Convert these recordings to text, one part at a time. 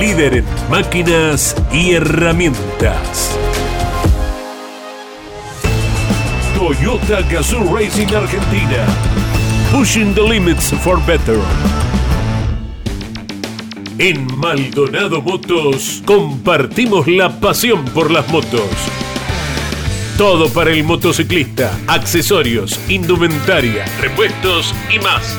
Líder en máquinas y herramientas. Toyota Gazoo Racing Argentina. Pushing the limits for better. En Maldonado Motos compartimos la pasión por las motos. Todo para el motociclista, accesorios, indumentaria, repuestos y más.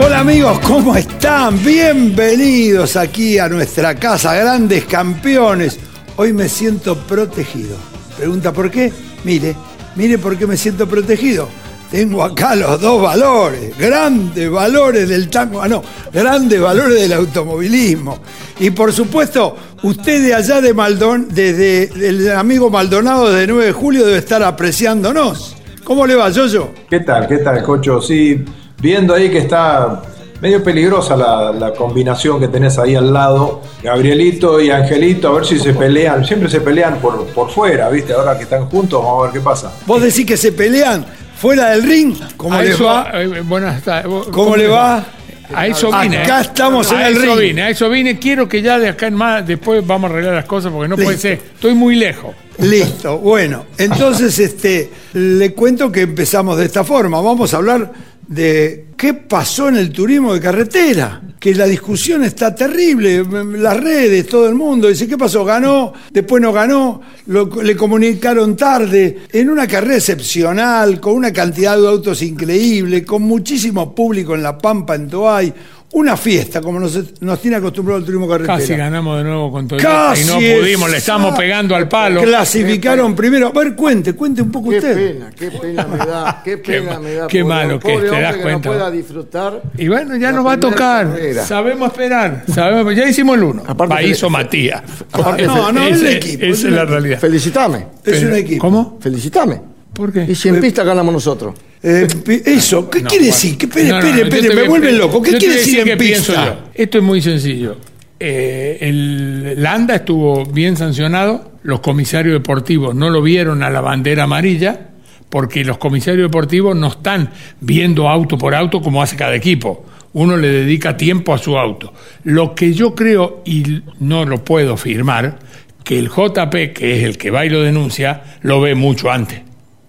Hola amigos, ¿cómo están? Bienvenidos aquí a nuestra casa, grandes campeones. Hoy me siento protegido. Pregunta por qué. Mire, mire por qué me siento protegido. Tengo acá los dos valores, grandes valores del tango, ah no, grandes valores del automovilismo. Y por supuesto, usted de allá de Maldon, desde el amigo Maldonado de 9 de julio debe estar apreciándonos. ¿Cómo le va, Yoyo? ¿Qué tal? ¿Qué tal, Cocho? Sí, viendo ahí que está medio peligrosa la, la, combinación que tenés ahí al lado, Gabrielito y Angelito, a ver si se pelean, siempre se pelean por, por fuera, ¿viste? Ahora que están juntos, vamos a ver qué pasa. Vos decís que se pelean fuera del ring, ¿cómo A les eso, va? eh, buenas tardes. ¿Cómo le va? A eso vine. Acá eh. estamos en a el eso ring. vine, a eso vine. Quiero que ya de acá en más, después vamos a arreglar las cosas porque no puede ser. Estoy muy lejos. Listo, bueno, entonces este, le cuento que empezamos de esta forma. Vamos a hablar de qué pasó en el turismo de carretera, que la discusión está terrible, las redes, todo el mundo dice, ¿qué pasó? ¿Ganó? Después no ganó, lo- le comunicaron tarde, en una carrera excepcional, con una cantidad de autos increíble, con muchísimo público en La Pampa, en Toay, una fiesta, como nos, nos tiene acostumbrado el turismo carretera. Casi ganamos de nuevo con Toyota Casi y no pudimos, le estamos pegando al palo. Clasificaron primero. A ver, cuente, cuente un poco Qué usted. pena, qué pena me da, qué Qué pena me da. qué malo que te das que cuenta. no disfrutar. Y bueno, ya nos va a tocar. carrera. Sabemos esperar. Sabemos, ya hicimos el uno. Aparte, País o fe- Matías. aparte, No, no, es el equipo, es Esa es la realidad. Felicitame, Es un equipo. ¿Cómo? felicitame. ¿Por qué? Y si en pista ganamos nosotros. Eh, eso, ¿qué No, quiere bueno. decir? ¿Qué, espere, No, no, espere, me vuelven loco. ¿Qué quiere decir en pista? Esto es muy sencillo. Eh, el Landa estuvo bien sancionado, los comisarios deportivos no lo vieron a la bandera amarilla, porque los comisarios deportivos no están viendo auto por auto como hace cada equipo. Uno le dedica tiempo a su auto. Lo que yo creo, y no lo puedo firmar, que el JP, que es el que va y lo denuncia, lo ve mucho antes.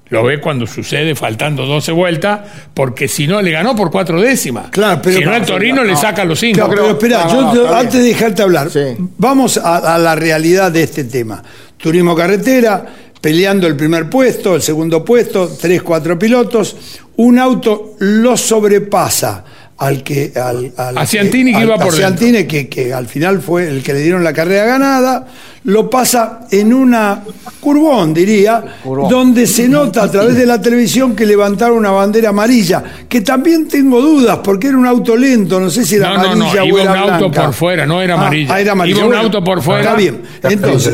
Lo ve cuando sucede faltando 12 vueltas, porque si no le ganó por cuatro décimas. Claro, pero- si no, el Torino le saca los cinco. Claro, pero espera, no, yo antes de dejarte hablar, Sí. vamos a, a la realidad de este tema. Turismo carretera, peleando el primer puesto, el segundo puesto, tres, cuatro pilotos. Un auto lo sobrepasa al que al, al A Ciantini que al- iba a por. Ciantini, que, que al final fue el que le dieron la carrera ganada, lo pasa en una curvón, diría, Curvón. donde se nota a través de la televisión que levantaron una bandera amarilla, que también tengo dudas, porque era un auto lento, no sé si era No, no, no, amarilla o iba era un auto por fuera, no era Ah, amarilla. ah, era amarilla. Iba un Bueno, auto por fuera. Está bien. Entonces,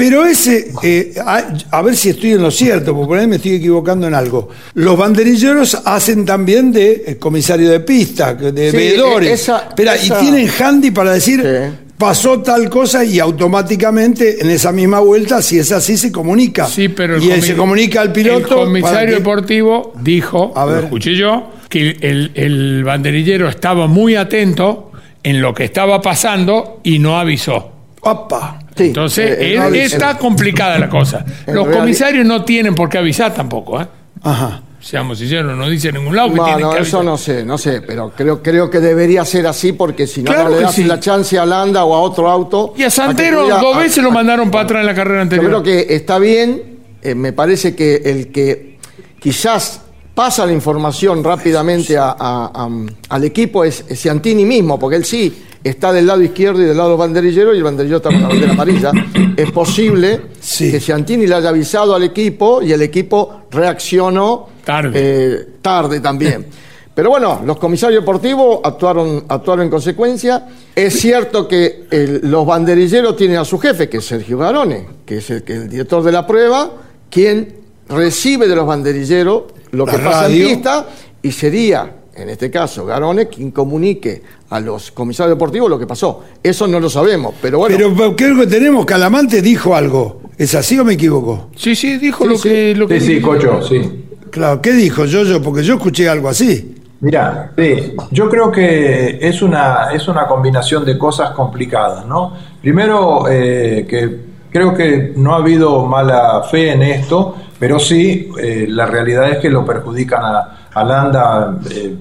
pero ese, eh, a, a ver si estoy en lo cierto, porque por ahí me estoy equivocando en algo. Los banderilleros hacen también de eh, comisario de pista, de Sí, veedores. eh, esa- Espera, esa- y tienen handy para decir, Sí. pasó tal cosa y automáticamente en esa misma vuelta, si es así, se comunica. Sí, pero el y él comi- se comunica al piloto. El comisario deportivo dijo, A ver. lo escuché yo, que el, el banderillero estaba muy atento en lo que estaba pasando y no avisó. Opa. Sí, Entonces, eh, es- no, está complicada la cosa. Los comisarios no tienen por qué avisar tampoco, ¿eh? Ajá. Seamos sinceros, no dice en ningún lado que No, tienen no, que eso no sé, no sé, pero creo, creo que debería ser así porque si no, Claro no le das sí. la chance a Landa o a otro auto. Y a Santero pudiera- dos a- veces lo a- mandaron para atrás en la carrera Yo anterior. creo que está bien, eh, me parece que el que quizás pasa la información rápidamente a- a- a- al equipo es, es Ciantini mismo, porque él sí está del lado izquierdo y del lado banderillero y el banderillero está con la bandera amarilla. Es posible Sí. que Ciantini le haya avisado al equipo y el equipo reaccionó Tarde. eh, tarde también. Pero bueno, los comisarios deportivos actuaron, actuaron en consecuencia. Es cierto que el- los banderilleros tienen a su jefe, que es Sergio Garone, que es el, el director de la prueba, quien recibe de los banderilleros lo que pasa en pista y sería, en este caso, Garone quien comunique a los comisarios deportivos lo que pasó. Eso no lo sabemos, pero bueno. Pero creo que tenemos, Calamante dijo algo. ¿Es así o me equivoco? Sí, sí, dijo Sí, lo sí. que... Lo que Sí, sí, Cocho, sí. Claro, ¿qué dijo yo, yo? Porque yo escuché algo así. Mira, sí, yo creo que es una, es una combinación de cosas complicadas, ¿no? Primero, eh, que creo que no ha habido mala fe en esto, pero sí, eh, la realidad es que lo perjudican a, a Landa eh,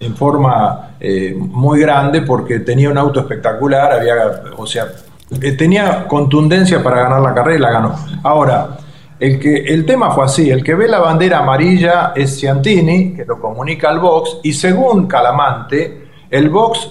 en forma eh, muy grande porque tenía un auto espectacular, había, o sea, tenía contundencia para ganar la carrera y la ganó. Ahora, el, que, el tema fue así, el que ve la bandera amarilla es Ciantini, que lo comunica al box, y según Calamante, el box,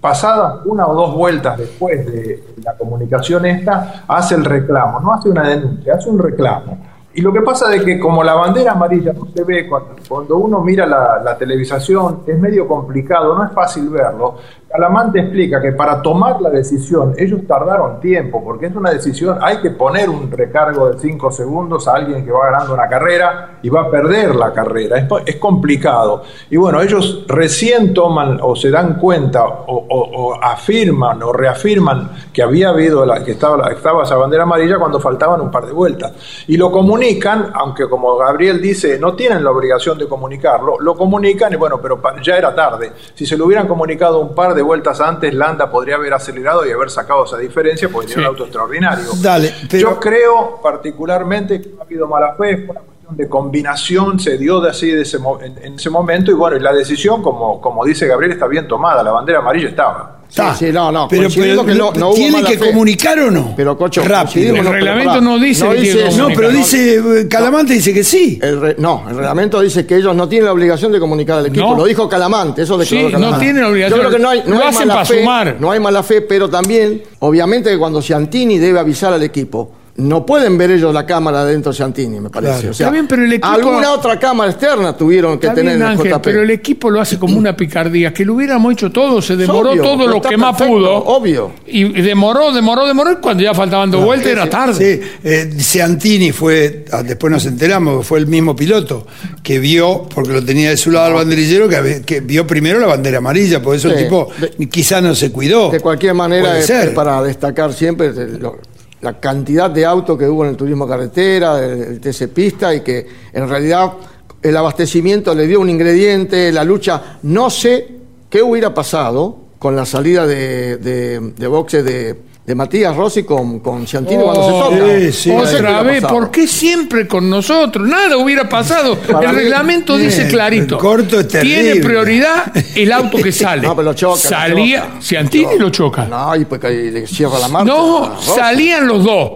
pasada una o dos vueltas después de la comunicación esta, hace el reclamo, no hace una denuncia, hace un reclamo. Y lo que pasa es que como la bandera amarilla no se ve cuando, uno mira la, la televisación, es medio complicado, no es fácil verlo. Calamante explica que para tomar la decisión ellos tardaron tiempo, porque es una decisión, hay que poner un recargo de 5 segundos a alguien que va ganando una carrera y va a perder la carrera. Es, complicado. Y bueno, ellos recién toman o se dan cuenta o afirman o reafirman que había habido, la, que estaba, estaba esa bandera amarilla cuando faltaban un par de vueltas. Y lo comunican, aunque como Gabriel dice, no tienen la obligación de comunicarlo, lo comunican y bueno, pero ya era tarde. Si se lo hubieran comunicado un par de vueltas antes, Landa podría haber acelerado y haber sacado esa diferencia porque tiene Sí. un auto extraordinario. Dale, pero- Yo creo particularmente que no ha habido mala fe, fue una cuestión de combinación, se dio de así de ese en, en ese momento y bueno, y la decisión, como, como dice Gabriel, está bien tomada, la bandera amarilla estaba. Sí, Está. sí, no, no, Pero, pero que no- no hubo ¿Tiene que fe. comunicar o no? Pero, Cocho, rápido. El reglamento no dice que que. No, pero dice, eh, Calamante dice que sí. El re- no, el reglamento dice que ellos no tienen la obligación de comunicar al equipo. No. Lo dijo Calamante, eso declaró Sí, Calamante. no tienen obligación. Yo creo que no hay, no Lo hay hacen mala fe, sumar. No hay mala fe, pero también, obviamente, que cuando Ciantini debe avisar al equipo, no pueden ver ellos la cámara dentro de Ciantini, me parece. Claro. O sea, Está bien, pero el equipo- Alguna otra cámara externa tuvieron que Está tener bien, en el Ángel, JP. pero el equipo lo hace como una picardía, que lo hubiéramos hecho todo, se demoró obvio, todo lo que más pudo. obvio. Y demoró, demoró, demoró, y cuando ya faltaban dos vueltas era tarde. Sí, eh, Ciantini fue, ah, después nos enteramos, fue el mismo piloto que vio, porque lo tenía de su lado al banderillero, que, vio primero la bandera amarilla, por eso el tipo de- quizá no se cuidó. De cualquier manera, es, ser. es para destacar siempre lo- la cantidad de autos que hubo en el turismo carretera, el, el TC Pista, y que en realidad el abastecimiento le dio un ingrediente, la lucha. No sé qué hubiera pasado con la salida de, de, de boxe de, de Matías Rossi con, con Ciantini cuando se Oh, toca. sí, sí, Otra vez. ¿por qué siempre con nosotros? Nada hubiera pasado. Para el mí- reglamento dice clarito. el corto es Tiene prioridad el auto que sale. No, pero lo choca. Salía, choca. Ciantini lo choca. No, y pues le cierra la marcha. No, salían los dos.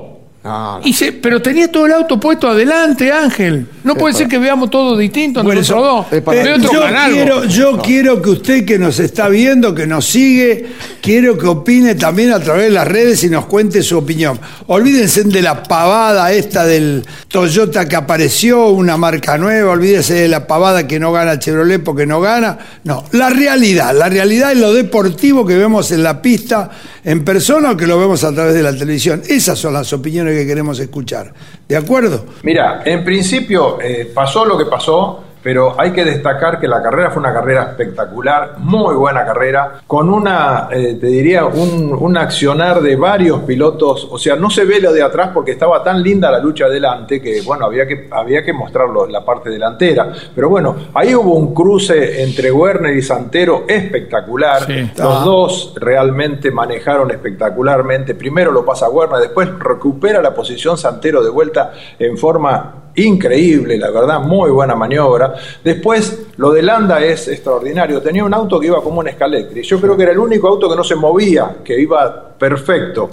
No, no. Y se, pero tenía todo el auto puesto adelante, Ángel. No puede ser que veamos todo distinto Bueno, nosotros eso- dos. es para- Ve otro yo canal, quiero, quiero que usted que nos está viendo, que nos sigue, quiero que opine también a través de las redes y nos cuente su opinión. Olvídense de la pavada esta del Toyota que apareció, una marca nueva, olvídense de la pavada que no gana Chevrolet porque no gana. No, la realidad, la realidad es lo deportivo que vemos en la pista en persona o que lo vemos a través de la televisión. Esas son las opiniones que queremos escuchar. ¿De acuerdo? Mira, en principio eh, pasó lo que pasó, pero hay que destacar que la carrera fue una carrera espectacular, muy buena carrera, con una, eh, te diría, un, un accionar de varios pilotos, o sea, no se ve lo de atrás porque estaba tan linda la lucha adelante que, bueno, había que, había que mostrarlo en la parte delantera, pero bueno, ahí hubo un cruce entre Werner y Santero espectacular, Sí. los dos realmente manejaron espectacularmente. Primero lo pasa Werner, después recupera la posición Santero de vuelta en forma increíble, la verdad, muy buena maniobra. Después, lo de Landa es extraordinario. Tenía un auto que iba como un Scalextric. Yo creo que era el único auto que no se movía, que iba perfecto.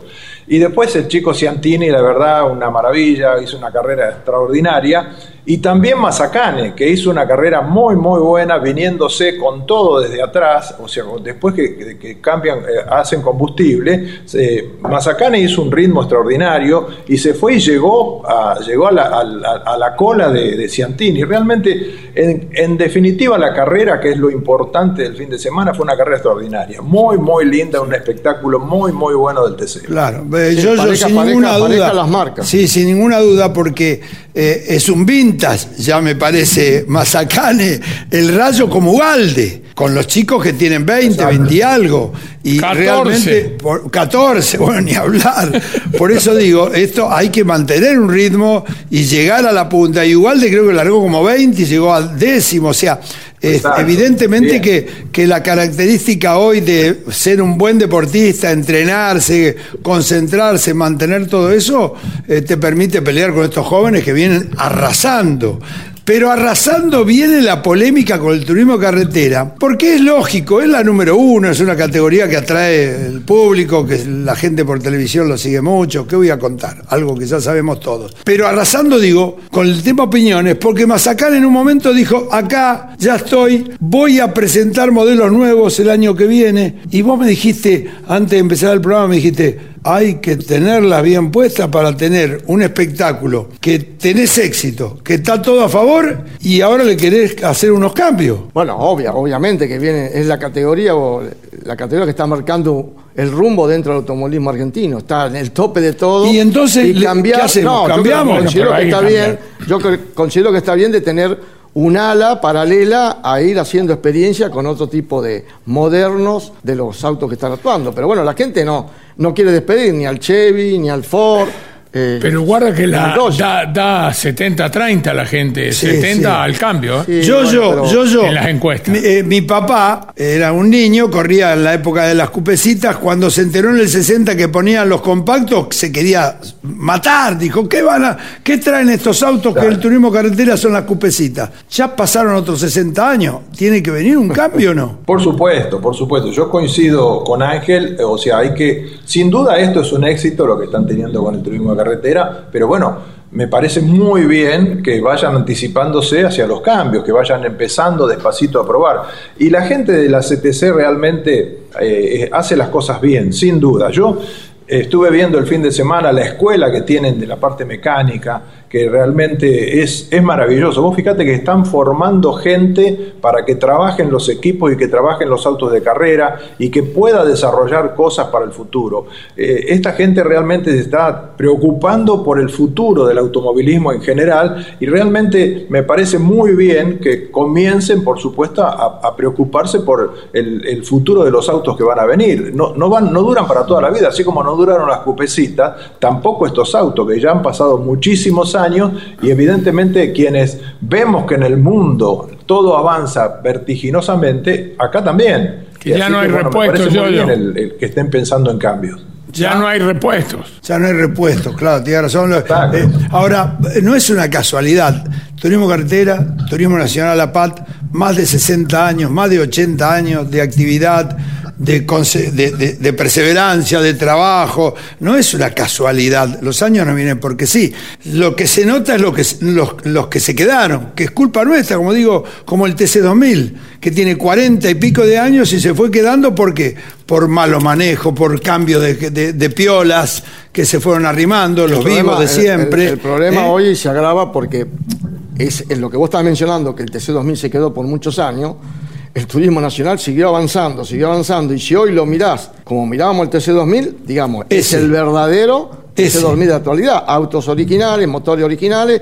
Y después el chico Ciantini, la verdad, una maravilla, hizo una carrera extraordinaria. Y también Mazacane, que hizo una carrera muy, muy buena, viniéndose con todo desde atrás, o sea, después que, cambian, eh, hacen combustible, eh, Mazacane hizo un ritmo extraordinario y se fue y llegó a, llegó a, la, cola de, de Ciantini. Realmente, en, en definitiva, la carrera, que es lo importante del fin de semana, fue una carrera extraordinaria. Muy, muy linda, un espectáculo muy, muy bueno del TC. Claro, eh, Sí, yo, yo pareja, sin pareja, ninguna pareja duda. las marcas. Sí, sin ninguna duda, porque eh, es un vintage, ya me parece Mazacane, el rayo como Ugalde, con los chicos que tienen 20, 20 y algo. Y 14. realmente, por, 14, bueno, ni hablar. Por eso digo, esto hay que mantener un ritmo y llegar a la punta. Y Ugalde creo que largó como 20 y llegó al décimo, o sea. evidentemente que, que la característica hoy de ser un buen deportista, entrenarse, concentrarse, mantener todo eso, eh, te permite pelear con estos jóvenes que vienen arrasando. Pero arrasando viene la polémica con el turismo carretera, porque es lógico, es la número uno, es una categoría que atrae el público, que la gente por televisión lo sigue mucho. ¿Qué voy a contar? Algo que ya sabemos todos. Pero arrasando, digo, con el tema opiniones, porque Mazacán en un momento dijo: Acá ya estoy, voy a presentar modelos nuevos el año que viene. Y vos me dijiste, antes de empezar el programa, me dijiste: hay que tenerlas bien puestas para tener un espectáculo que tenés éxito, que está todo a favor y ahora le querés hacer unos cambios. Bueno, obvia, obviamente que viene, es la categoría o la categoría que está marcando el rumbo dentro del automovilismo argentino. Está en el tope de todo. Y entonces, le- cambiar, ¿qué hacemos? No, yo ¿Cambiamos? considero que está bien. Yo considero que está bien de tener un ala paralela a ir haciendo experiencia con otro tipo de modernos de los autos que están actuando. Pero bueno, la gente no, no quiere despedir ni al Chevy, ni al Ford. Eh, Pero guarda que la, da, da 70-30 la gente, Sí, 70 sí. al cambio. ¿eh? Sí, yo, bueno, yo, yo, yo. en las encuestas. Mi, eh, mi papá era un niño, corría en la época de las cupecitas. Cuando se enteró en el 60 que ponían los compactos, se quería matar. Dijo: ¿Qué van a, qué traen estos autos que el turismo carretera son las cupecitas? Ya pasaron otros 60 años. ¿Tiene que venir un cambio o no? Por supuesto, por supuesto. Yo coincido con Ángel, o sea, hay que, sin duda esto es un éxito lo que están teniendo con el turismo carretera, pero bueno, me parece muy bien que vayan anticipándose hacia los cambios, que vayan empezando despacito a probar. Y la gente de la CTC realmente eh, hace las cosas bien, sin duda. Yo estuve viendo el fin de semana la escuela que tienen de la parte mecánica, que realmente es, es maravilloso. Vos fíjate que están formando gente para que trabajen los equipos y que trabajen los autos de carrera y que pueda desarrollar cosas para el futuro. Eh, esta gente realmente se está preocupando por el futuro del automovilismo en general y realmente me parece muy bien que comiencen, por supuesto, a, preocuparse por el, el futuro de los autos que van a venir. No, no, van, no duran para toda la vida, así como no duraron las cupecitas, tampoco estos autos que ya han pasado muchísimos años y evidentemente quienes vemos que en el mundo todo avanza vertiginosamente, acá también. Que ya no hay repuestos, muy bien el- el que estén pensando en cambios. Ya no hay repuestos. Ya no hay repuestos, claro, tiene razón. Eh, ahora, no es una casualidad. Turismo Carretera, Turismo Nacional APAT, más de 60 años, más de 80 años de actividad, de, de- de- perseverancia, de trabajo. No es una casualidad. Los años no vienen porque sí. Lo que se nota es lo que, los, los que se quedaron, que es culpa nuestra, como digo, como el TC2000, que tiene 40 y pico de años y se fue quedando porque por malo manejo, por cambio de, de- de piolas que se fueron arrimando, los problema- vivos de siempre. El, el problema ¿eh? hoy se agrava porque es, es lo que vos estás mencionando, que el TC2000 se quedó por muchos años. El turismo nacional siguió avanzando, siguió avanzando. Y si hoy lo mirás como mirábamos el TC2000, digamos, es el verdadero Ese. TC2000 de actualidad. Autos originales, motores originales.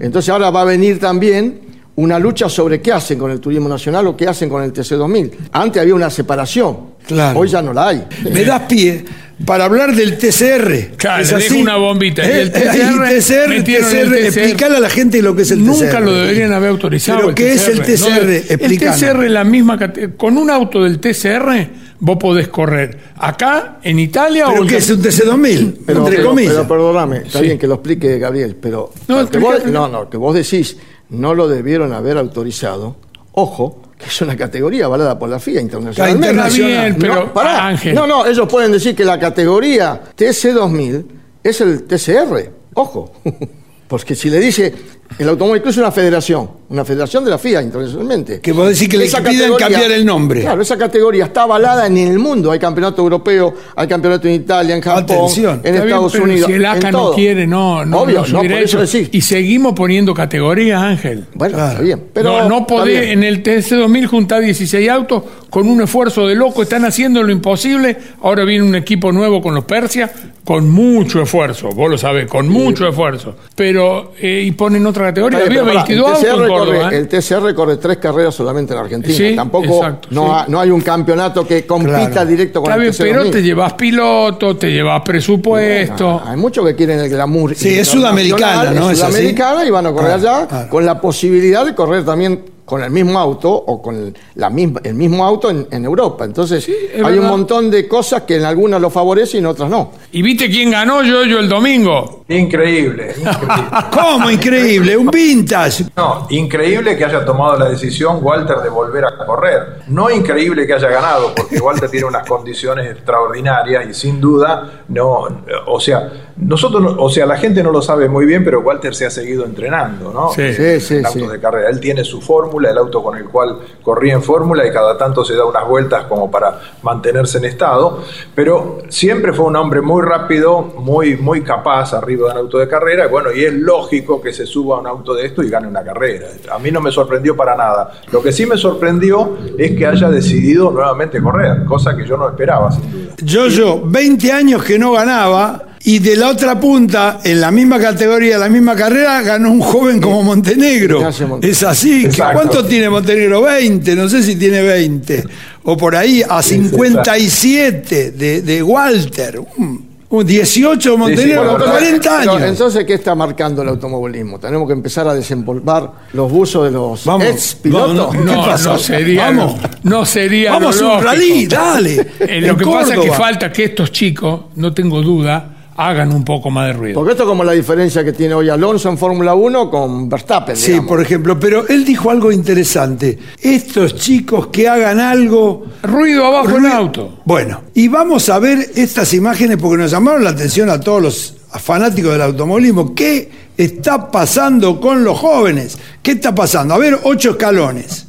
Entonces ahora va a venir también una lucha sobre qué hacen con el turismo nacional o qué hacen con el TC2000. Antes había una separación. Claro. Hoy ya no la hay. Me das pie para hablar del TCR. Claro, ¿Es le así? dejo una bombita. Y el Eh, TCR, el TCR, TCR. explícale a la gente lo que es el TCR. Nunca lo deberían haber autorizado. ¿Pero el qué es el ¿no? TCR? El Explícanos. TCR es la misma Con un auto del TCR vos podés correr. Acá, en Italia ¿Pero o en qué es un TC2000? Pero, entre pero- comillas. pero perdóname, está Sí. bien que lo explique Gabriel, pero No, que vos, no, no, que vos decís no lo debieron haber autorizado. Ojo, que es una categoría avalada por la FIA internacionalmente. Está bien, pero no, pará. Ángel. no, no, ellos pueden decir que la categoría TC2000 es el TCR. Ojo, porque si le dice el automóvil Club es una federación, una federación de la FIA internacionalmente. Que vos decís que le Esa piden cambiar el nombre. Claro, esa categoría está avalada en el mundo. Hay campeonato europeo, hay campeonato en Italia, en Japón, Atención. en Está bien, Estados pero Unidos. Si el ACA no todo. quiere, no, no, Obvio, no por eso decís. Y seguimos poniendo categorías, Ángel. Bueno, Claro. está bien. Pero no, no podés bien. en el TC2000 juntar 16 autos con un esfuerzo de loco. Están haciendo lo imposible. Ahora viene un equipo nuevo con los Persia con mucho esfuerzo. Vos lo sabés, con mucho esfuerzo. Pero, eh, y ponen otra categoría. Había pero 22 pará, autos el en TCR Córdoba. corre- ¿eh? El TCR corre tres carreras solamente en Argentina. Sí, Tampoco exacto, no, sí. ha- no hay un campeonato que compita Claro. directo con Está el TC2000. pero te llevas piloto, te llevas presupuesto. Hay muchos que quieren el glamour. Sí, es sudamericana, ¿no? Es sudamericana y van a correr Ah, allá con la posibilidad de correr también con el mismo auto o con el, la misma, el mismo auto en, en Europa. Entonces, es hay un montón de cosas que en algunas lo favorecen y en otras no. ¿Y viste quién ganó yo, yo el domingo? Increíble, increíble. ¿Cómo? Increíble, un vintage. No, increíble que haya tomado la decisión Walter de volver a correr. No increíble que haya ganado, porque Walter tiene unas condiciones extraordinarias y sin duda no, o sea, nosotros, no- o sea, la gente no lo sabe muy bien, pero Walter se ha seguido entrenando, ¿no? Sí. Sí, sí, en autos sí. de carrera. Él tiene su fórmula, el auto con el cual corría en fórmula y cada tanto se da unas vueltas como para mantenerse en estado, pero siempre fue un hombre muy rápido, muy, muy capaz arriba de un auto de carrera, bueno, y es lógico que se suba a un auto de esto y gane una carrera. A mí no me sorprendió para nada. Lo que sí me sorprendió es que haya decidido nuevamente correr, cosa que yo no esperaba, sin duda. Yo, yo, 20 años que no ganaba y de la otra punta, en la misma categoría, la misma carrera, ganó un joven como Montenegro. Es así. ¿que Exacto. ¿Cuánto tiene Montenegro? 20, no sé si tiene 20. O por ahí, a 57 de, de Walter. Un, un 18 de Montenegro, bueno, con 40 Pero, años. entonces, ¿qué está marcando el automovilismo? Tenemos que empezar a desempolvar los buzos de los Vamos, ex pilotos. vamos, ¿Qué No, pasa? no sería. Vamos. No sería. Vamos lo a un rally, dale. Eh, lo que pasa es que Córdoba. falta que estos chicos, no tengo duda, hagan un poco más de ruido. Porque esto es como la diferencia que tiene hoy Alonso en Fórmula 1 con Verstappen. Sí, digamos. por ejemplo, pero él dijo algo interesante. Estos chicos que hagan algo Ruido abajo en Ruido- auto. Bueno, y vamos a ver estas imágenes porque nos llamaron la atención a todos los fanáticos del automovilismo. ¿Qué está pasando con los jóvenes? ¿Qué está pasando? A ver, ocho escalones.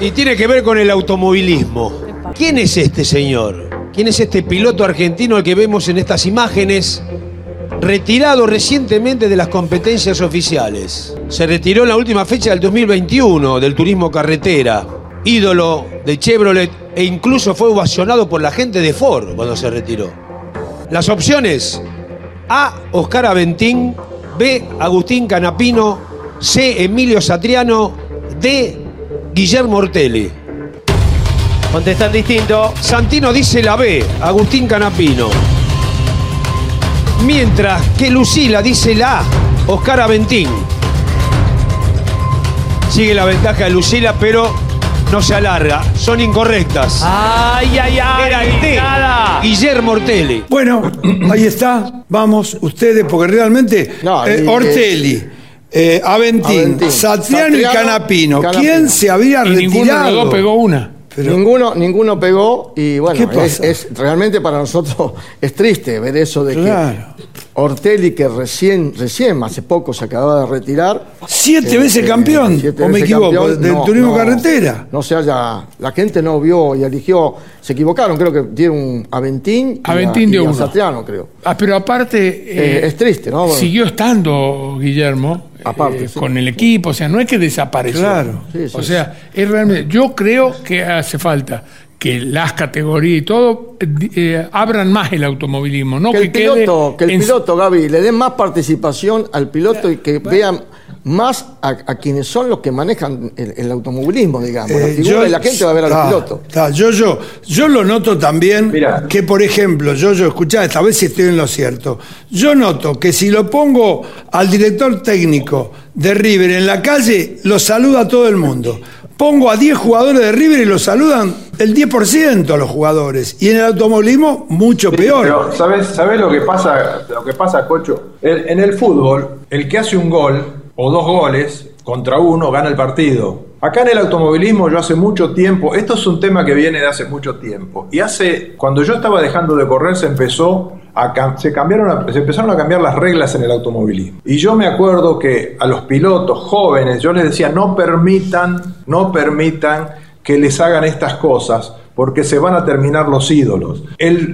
Y tiene que ver con el automovilismo. ¿Quién es este señor? ¿Quién es este piloto argentino al que vemos en estas imágenes? Retirado recientemente de las competencias oficiales. Se retiró en la última fecha del 2021 del turismo carretera. Ídolo de Chevrolet e incluso fue ovacionado por la gente de Ford cuando se retiró. Las opciones: A. Oscar Aventín, B. Agustín Canapino, C. Emilio Satriano, D. Guillermo Ortelli. Contestan distinto. Santino dice la B, Agustín Canapino. Mientras que Lucila dice la A, Oscar Aventín. Sigue la ventaja de Lucila, pero no se alarga. Son incorrectas. Ay, ay, ay. Era el D, nada. Guillermo Ortelli. Bueno, ahí está. Vamos, ustedes, porque realmente No, eh, y- Ortelli, eh, Aventín, Aventín, Satriano, y Satriano, Canapino. Canapino. ¿Quién se había Y ninguno de retirado? los dos pegó una. Pero- ninguno, ninguno pegó y bueno, ¿Qué es, realmente para nosotros es triste ver eso de Claro. que Ortelli, que recién, recién, hace poco se acababa de retirar. Siete eh, veces eh, campeón, siete o me equivoco, campeón, del no, turismo no, carretera. No se haya, la gente no vio y eligió, se equivocaron, creo que dieron un Aventín y Aventín a, y uno. Satriano, creo. Ah, pero aparte. Eh, eh, es triste, ¿no? Siguió estando Guillermo Aparte, eh, sí. con el equipo, o sea, no es que desapareció. Claro. Sí, sí, o sea, es realmente. Yo creo que hace falta que las categorías y todo eh, abran más el automovilismo, no que el quede piloto, que el en- piloto, Gaby, le den más participación al piloto y que vean más a, a quienes son los que manejan el, el automovilismo, digamos. la Eh, y la gente va a ver al Ah, piloto. está, yo, yo, yo lo noto también que, por ejemplo, yo, yo, escuchá, esta vez si estoy en lo cierto. Yo noto que si lo pongo al director técnico de River en la calle, lo saluda a todo el mundo. Pongo a 10 jugadores de River y lo saludan el 10% a los jugadores. Y en el automovilismo, mucho peor. Pero, ¿sabes, ¿sabes lo que pasa, lo que pasa, Cocho? El- en el fútbol, el que hace un gol o dos goles contra uno gana el partido. Acá en el automovilismo yo hace mucho tiempo, esto es un tema que viene de hace mucho tiempo. Y hace, cuando yo estaba dejando de correr, se empezó a, se cambiaron, se empezaron a cambiar las reglas en el automovilismo. Y yo me acuerdo que a los pilotos jóvenes yo les decía, no permitan, no permitan que les hagan estas cosas porque se van a terminar los ídolos.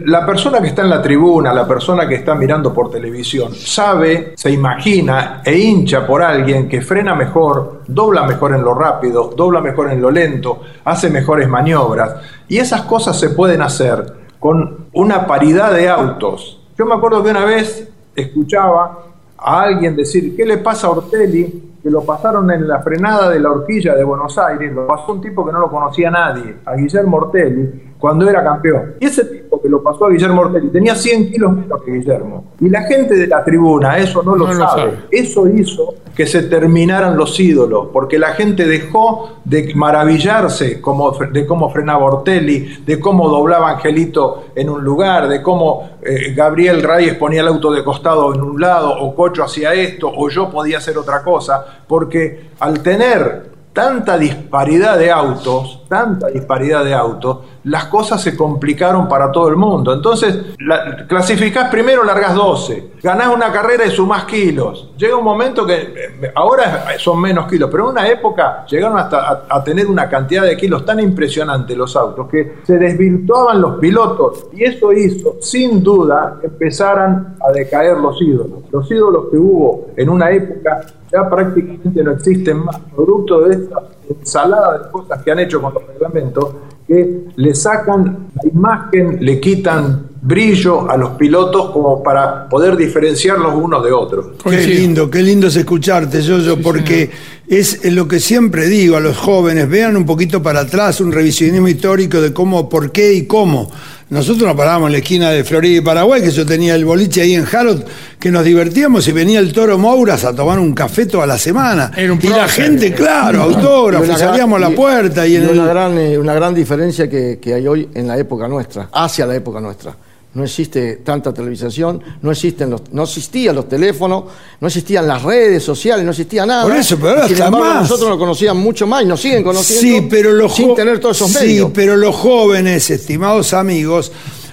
La persona que está en la tribuna, la persona que está mirando por televisión, sabe, se imagina e hincha por alguien que frena mejor, dobla mejor en lo rápido, dobla mejor en lo lento, hace mejores maniobras. Y esas cosas se pueden hacer con una paridad de autos. Yo me acuerdo que una vez escuchaba a alguien decir, ¿qué le pasa a Ortelli? Que lo pasaron en la frenada de la horquilla de Buenos Aires, lo pasó un tipo que no lo conocía nadie, a Guillermo Ortelli, cuando era campeón. Y ese que lo pasó a Guillermo Ortelli tenía 100 kilos menos que Guillermo. Y la gente de la tribuna eso no lo, No lo sabe. sabe. Eso hizo que se terminaran los ídolos, porque la gente dejó de maravillarse como, de cómo frenaba Ortelli, de cómo doblaba Angelito en un lugar, de cómo eh, Gabriel Reyes ponía el auto de costado en un lado, o Cocho hacía esto, o yo podía hacer otra cosa, porque al tener tanta disparidad de autos, tanta disparidad de autos, las cosas se complicaron para todo el mundo. Entonces, la- clasificás primero, largas 12, ganás una carrera y sumás kilos. Llega un momento que eh, ahora son menos kilos, pero en una época llegaron hasta a, tener una cantidad de kilos tan impresionante los autos que se desvirtuaban los pilotos y eso hizo, sin duda, que empezaran a decaer los ídolos. Los ídolos que hubo en una época ya prácticamente no existen más, producto de esta ensalada de cosas que han hecho con los reglamentos, que le sacan la imagen, le quitan brillo a los pilotos como para poder diferenciarlos unos de otros. Qué lindo, qué lindo es escucharte, yo, yo, porque es lo que siempre digo a los jóvenes, vean un poquito para atrás, un revisionismo histórico de cómo, por qué y cómo. Nosotros nos parábamos en la esquina de Florida y Paraguay, que yo tenía el boliche ahí en Harold, que nos divertíamos y venía el toro Mouras a tomar un café toda la semana. Era un y la gente, claro, Y autógrafo, una gran- salíamos a la puerta y en el- una, gran, eh, una gran diferencia que, que hay hoy en la época nuestra, hacia la época nuestra. No existe tanta televisación, no, existen los, no existían los teléfonos, no existían las redes sociales, no existía nada. Por eso, pero sin embargo, más. nosotros nos conocían mucho más y nos siguen conociendo Sí, pero los sin tener todos esos Sí, medios. pero los jóvenes, estimados amigos,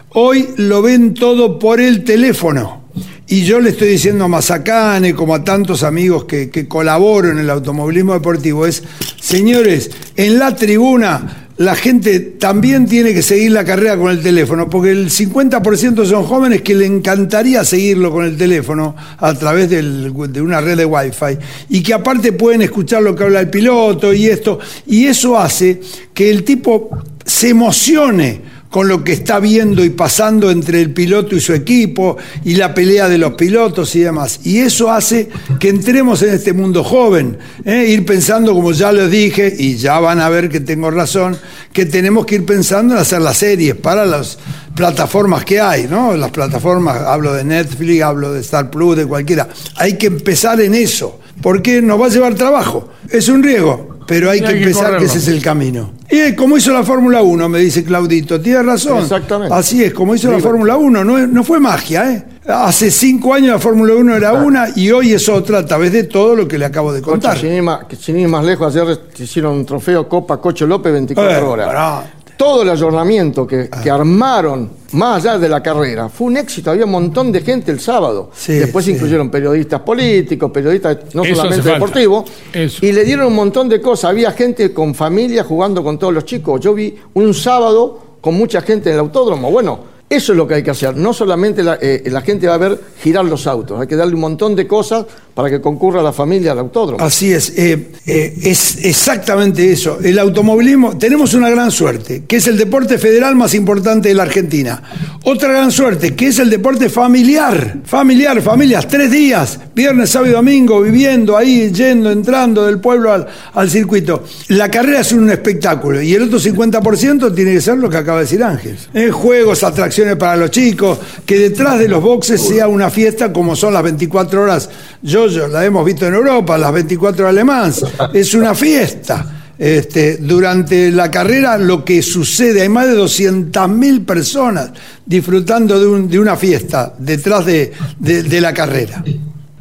hoy lo ven todo por el teléfono. Y yo le estoy diciendo a Mazacane, como a tantos amigos que, que colaboro en el automovilismo deportivo, es, señores, en la tribuna la gente también tiene que seguir la carrera con el teléfono, porque el 50% son jóvenes que le encantaría seguirlo con el teléfono a través del- de una red de wifi y que aparte pueden escuchar lo que habla el piloto y esto, y eso hace que el tipo se emocione con lo que está viendo y pasando entre el piloto y su equipo y la pelea de los pilotos y demás. Y eso hace que entremos en este mundo joven, ¿eh? ir pensando, como ya les dije, y ya van a ver que tengo razón, que tenemos que ir pensando en hacer las series para las plataformas que hay, ¿no? Las plataformas, hablo de Netflix, hablo de Star Plus, de cualquiera. Hay que empezar en eso, porque nos va a llevar trabajo. Es un riesgo, pero hay que empezar, que ese es el camino. Y es como hizo la Fórmula 1, me dice Claudito, tiene razón. Exactamente. Así es, como hizo la. Fórmula 1, no, fue magia, ¿eh? Hace cinco años la Fórmula 1 era una y hoy es otra a través de todo lo que le acabo de contar. Coche, sin, ir más, que sin ir más lejos, ayer hicieron un trofeo Copa Cocho López 24 Eh, horas. pará. Todo el ayornamiento que, que armaron más allá de la carrera fue un éxito. Había un montón de gente el sábado. Sí, Después sí. incluyeron periodistas políticos, periodistas no Eso solamente deportivos. Eso. Y le dieron un montón de cosas. Había gente con familia jugando con todos los chicos. Yo vi un sábado con mucha gente en el autódromo. Bueno, eso es lo que hay que hacer. No solamente la, eh, la gente va a ver girar los autos. Hay que darle un montón de cosas para que concurra la familia al autódromo. Así es, eh, eh, es exactamente eso. El automovilismo, tenemos una gran suerte, que es el deporte federal más importante de la Argentina. Otra gran suerte, que es el deporte familiar. Familiar, familias, tres días, viernes, sábado y domingo, viviendo ahí, yendo, entrando del pueblo al, al circuito. La carrera es un espectáculo y el otro 50% tiene que ser lo que acaba de decir Ángel. Eh, juegos, atracciones para los chicos, que detrás de los boxes sea una fiesta como son las 24 horas. Yo, yo la hemos visto en Europa, las 24 horas alemás. Es una fiesta. Este, durante la carrera lo que sucede, hay más de 200.000 personas disfrutando de, un- de una fiesta detrás de, de- de la carrera.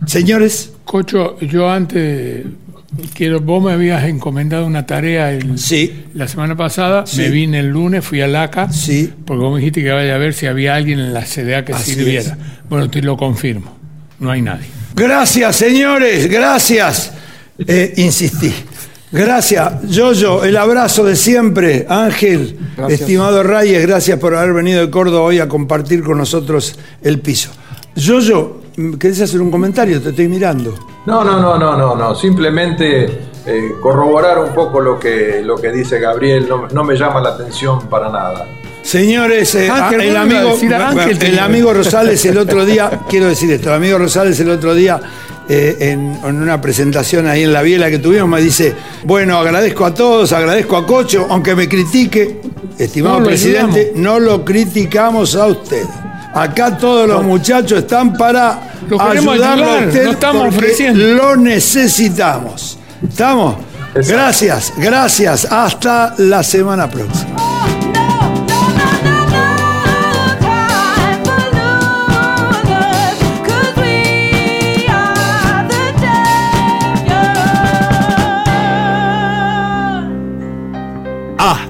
Señores, Cocho, yo antes quiero, vos me habías encomendado una tarea el- Sí. la semana pasada, Sí. me vine el lunes, fui al ACA, Sí. porque vos me dijiste que vaya a ver si había alguien en la CDA que Así sirviera. es. Bueno, te lo confirmo, no hay nadie. Gracias señores, gracias. Eh, insistí. Gracias, Yoyo, el abrazo de siempre. Ángel, Gracias. estimado Reyes, gracias por haber venido de Córdoba hoy a compartir con nosotros el piso. Yoyo, ¿querés hacer un comentario? Te estoy mirando. No, no, no, no, no, no. Simplemente eh, corroborar un poco lo que, lo que dice Gabriel. No, no me llama la atención para nada. Señores, eh, Ángel, ah, el, a amigo, a el amigo Rosales el otro día, quiero decir esto, el amigo Rosales el otro día eh, en, en una presentación ahí en la biela que tuvimos me dice, bueno, agradezco a todos, agradezco a Cocho, aunque me critique, estimado No, presidente, ayudamos. no lo criticamos a usted. Acá todos los muchachos están para Lo queremos ayudarlo a ayudar, usted no estamos ofreciendo. lo necesitamos. ¿Estamos? Exacto. Gracias, gracias. Hasta la semana próxima.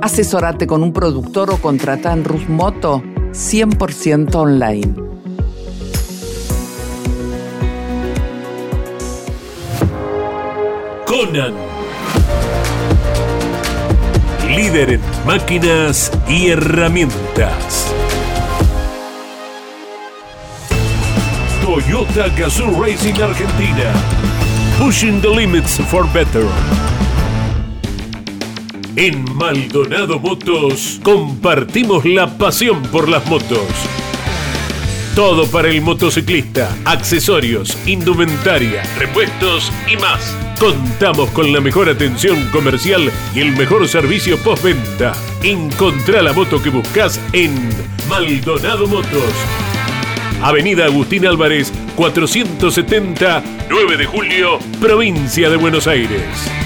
Asesorate con un productor o contrata en Rus Moto 100% online. Conan. Líder en máquinas y herramientas. Toyota Gazoo Racing Argentina. Pushing the limits for better. En Maldonado Motos compartimos la pasión por las motos. Todo para el motociclista, accesorios, indumentaria, repuestos y más. Contamos con la mejor atención comercial y el mejor servicio postventa. Encontrá la moto que buscas en Maldonado Motos. Avenida Agustín Álvarez 470 9 de julio, provincia de Buenos Aires.